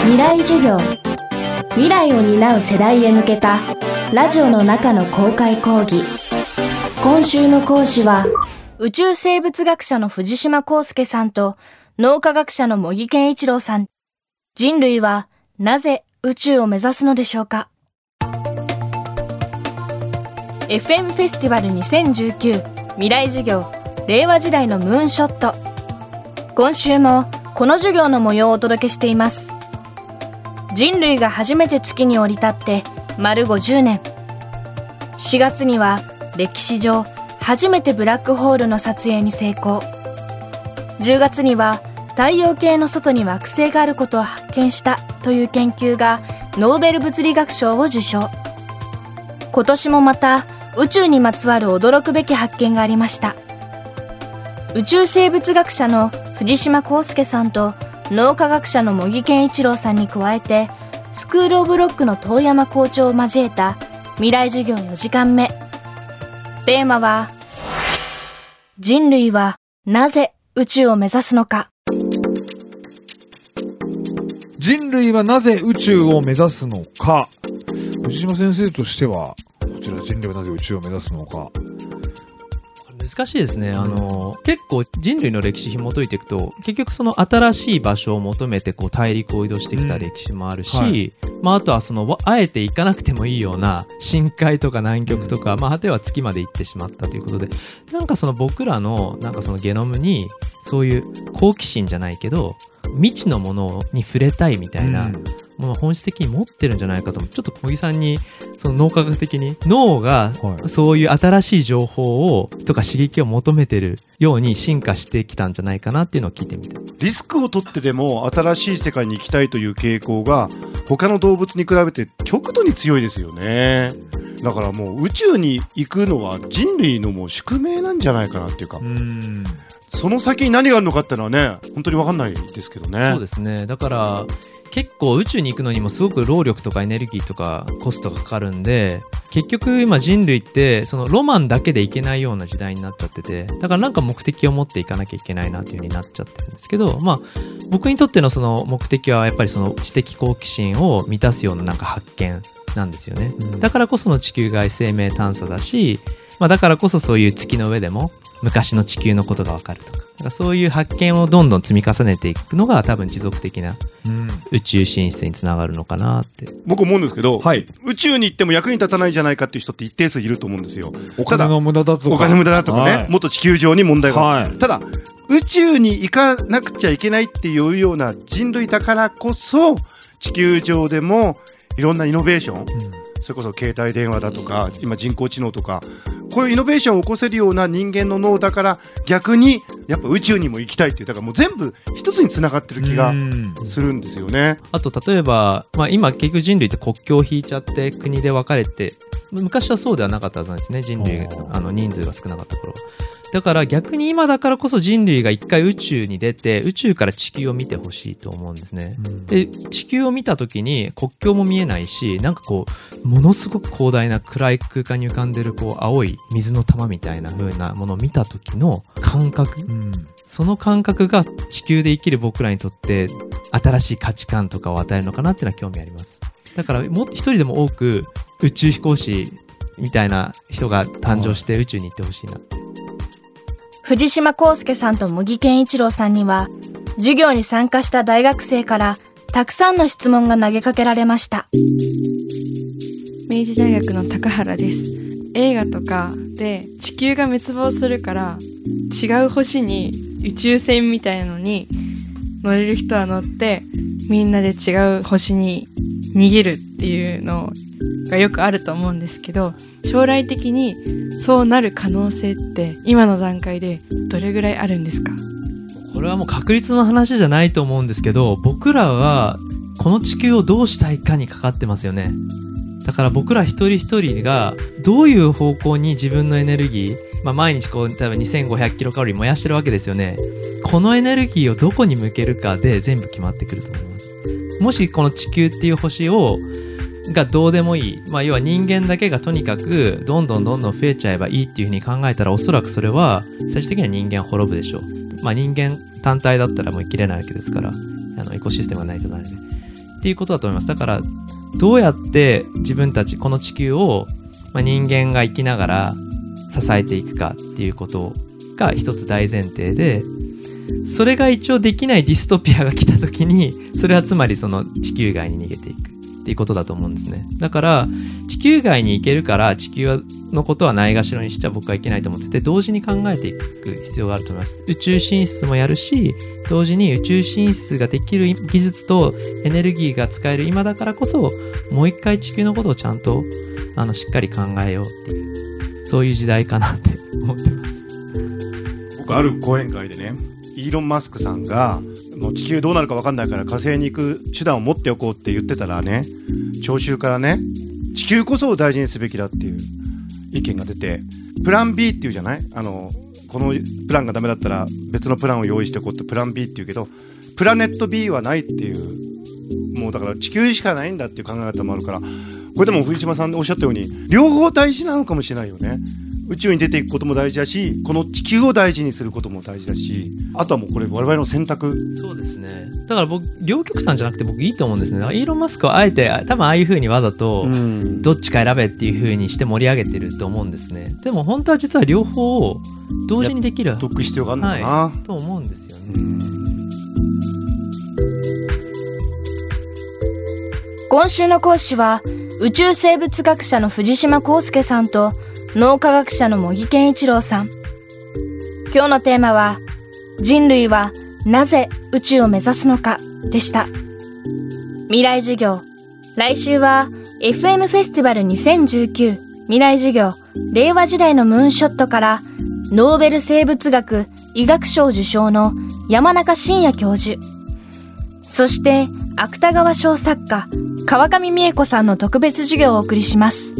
未来授業。未来を担う世代へ向けたラジオの中の公開講義。今週の講師は宇宙生物学者の藤島康介さんと脳科学者の茂木健一郎さん。人類はなぜ宇宙を目指すのでしょうか？FM フェスティバル2019未来授業令和時代のムーンショット。今週もこの授業の模様をお届けしています。人類が初めて月に降り立って丸50年。4月には歴史上初めてブラックホールの撮影に成功。10月には太陽系の外に惑星があることを発見したという研究がノーベル物理学賞を受賞。今年もまた宇宙にまつわる驚くべき発見がありました。宇宙生物学者の藤島康介さんと脳科学者の茂木健一郎さんに加えてスクール・オブ・ロックの遠山校長を交えた未来授業4時間目。テーマは人類はなぜ宇宙を目指すのか。人類はなぜ宇宙を目指すのか。藤島先生としてはこちら人類はなぜ宇宙を目指すのか。難しいですね、あの結構人類の歴史紐解いていくと結局その新しい場所を求めてこう大陸を移動してきた歴史もあるし、うんはい、まあ、あとはそのあえて行かなくてもいいような深海とか南極とか、まあ、果ては月まで行ってしまったということでなんかその僕らのなんかそのゲノムにそういう好奇心じゃないけど未知のものに触れたいみたいなものを本質的に持ってるんじゃないかとちょっと小木さんにその脳科学的に脳がそういう新しい情報をとか刺激を求めてるように進化してきたんじゃないかなっていうのを聞いてみて。リスクを取ってでも新しい世界に行きたいという傾向が他の動動物に比べて極度に強いですよね。だからもう宇宙に行くのは人類のもう宿命なんじゃないかなっていうか。その先に何があるのかっていうのはね本当に分かんないですけどね。そうですね。だから結構宇宙に行くのにもすごく労力とかエネルギーとかコストがかかるんで結局今人類ってそのロマンだけでいけないような時代になっちゃっててだからなんか目的を持っていかなきゃいけないなっていう風になっちゃってるんですけどまあ僕にとってのその目的はやっぱりその知的好奇心を満たすようななんか発見なんですよね、うん、だからこその地球外生命探査だし、まあ、だからこそそういう月の上でも昔の地球のことがわかるとか。かそういう発見をどんどん積み重ねていくのが多分持続的な宇宙進出につながるのかなって、うん、僕思うんですけど、はい、宇宙に行っても役に立たないじゃないかっていう人って一定数いると思うんですよ。お金の無駄だとか。お金無駄だとかね、はい、もっと地球上に問題が、はい、ただ宇宙に行かなくちゃいけないっていうような人類だからこそ地球上でもいろんなイノベーション、うん、それこそ携帯電話だとか今人工知能とかこういうイノベーションを起こせるような人間の脳だから逆にやっぱ宇宙にも行きたいっていうだからもう全部一つにつながってる気がするんですよね。あと例えば、まあ、今結局人類って国境を引いちゃって国で分かれて昔はそうではなかったはずなんですね人類あの人数が少なかった頃は。だから逆に今だからこそ人類が一回宇宙に出て宇宙から地球を見てほしいと思うんですね、うん、で地球を見た時に国境も見えないしなんかこうものすごく広大な暗い空間に浮かんでるこう青い水の玉みたいな風なものを見た時の感覚、うん、その感覚が地球で生きる僕らにとって新しい価値観とかを与えるのかなっていうのは興味あります。だからも一人でも多く宇宙飛行士みたいな人が誕生して宇宙に行ってほしいな。って藤島康介さんと茂木健一郎さんには、授業に参加した大学生からたくさんの質問が投げかけられました。明治大学の高原です。映画とかで地球が滅亡するから違う星に宇宙船みたいなのに乗れる人は乗ってみんなで違う星に逃げるっていうのをがよくあると思うんですけど将来的にそうなる可能性って今の段階でどれぐらいあるんですか？これはもう確率の話じゃないと思うんですけど僕らはこの地球をどうしたいかにかかってますよね。だから僕ら一人一人がどういう方向に自分のエネルギー、まあ、毎日こう多分2500キロカロリー燃やしてるわけですよね。このエネルギーをどこに向けるかで全部決まってくると思います。もしこの地球っていう星をがどうでもいい、まあ、要は人間だけがとにかくどんどんどんどん増えちゃえばいいっていうふうに考えたらおそらくそれは最終的には人間滅ぶでしょう、まあ、人間単体だったらもう生きれないわけですからあのエコシステムがないとなるねっていうことだと思います。だからどうやって自分たちこの地球を、まあ、人間が生きながら支えていくかっていうことが一つ大前提でそれが一応できないディストピアが来た時にそれはつまりその地球外に逃げていく。っていうことだと思うんですね。だから地球外に行けるから地球のことはないがしろにしちゃ僕はいけないと思ってて同時に考えていく必要があると思います。宇宙進出もやるし同時に宇宙進出ができる技術とエネルギーが使える今だからこそもう一回地球のことをちゃんとあのしっかり考えようっていうそういう時代かなって思ってます。僕ある講演会でねイーロン・マスクさんがもう地球どうなるか分かんないから火星に行く手段を持っておこうって言ってたらね聴衆からね地球こそを大事にすべきだっていう意見が出てプラン B っていうじゃない？あのこのプランがダメだったら別のプランを用意しておこうってプラン B っていうけどプラネット B はないっていうもうだから地球しかないんだっていう考え方もあるからこれでも藤島さんおっしゃったように両方大事なのかもしれないよね。宇宙に出ていくことも大事だしこの地球を大事にすることも大事だしあとはもうこれ我々の選択。そうですね。だから僕両極端じゃなくて僕いいと思うんですね。イーロン・マスクはあえて多分ああいうふうにわざとどっちか選べっていうふうにして盛り上げてると思うんですね。でも本当は実は両方を同時にできる得必要があるのかな、はい、と思うんですよね。今週の講師は宇宙生物学者の藤島康介さんと脳科学者の茂木健一郎さん。今日のテーマは人類はなぜ宇宙を目指すのかでした。未来授業。来週は FM フェスティバル2019未来授業。令和時代のムーンショットからノーベル生物学医学賞受賞の山中伸也教授。そして芥川賞作家川上美恵子さんの特別授業をお送りします。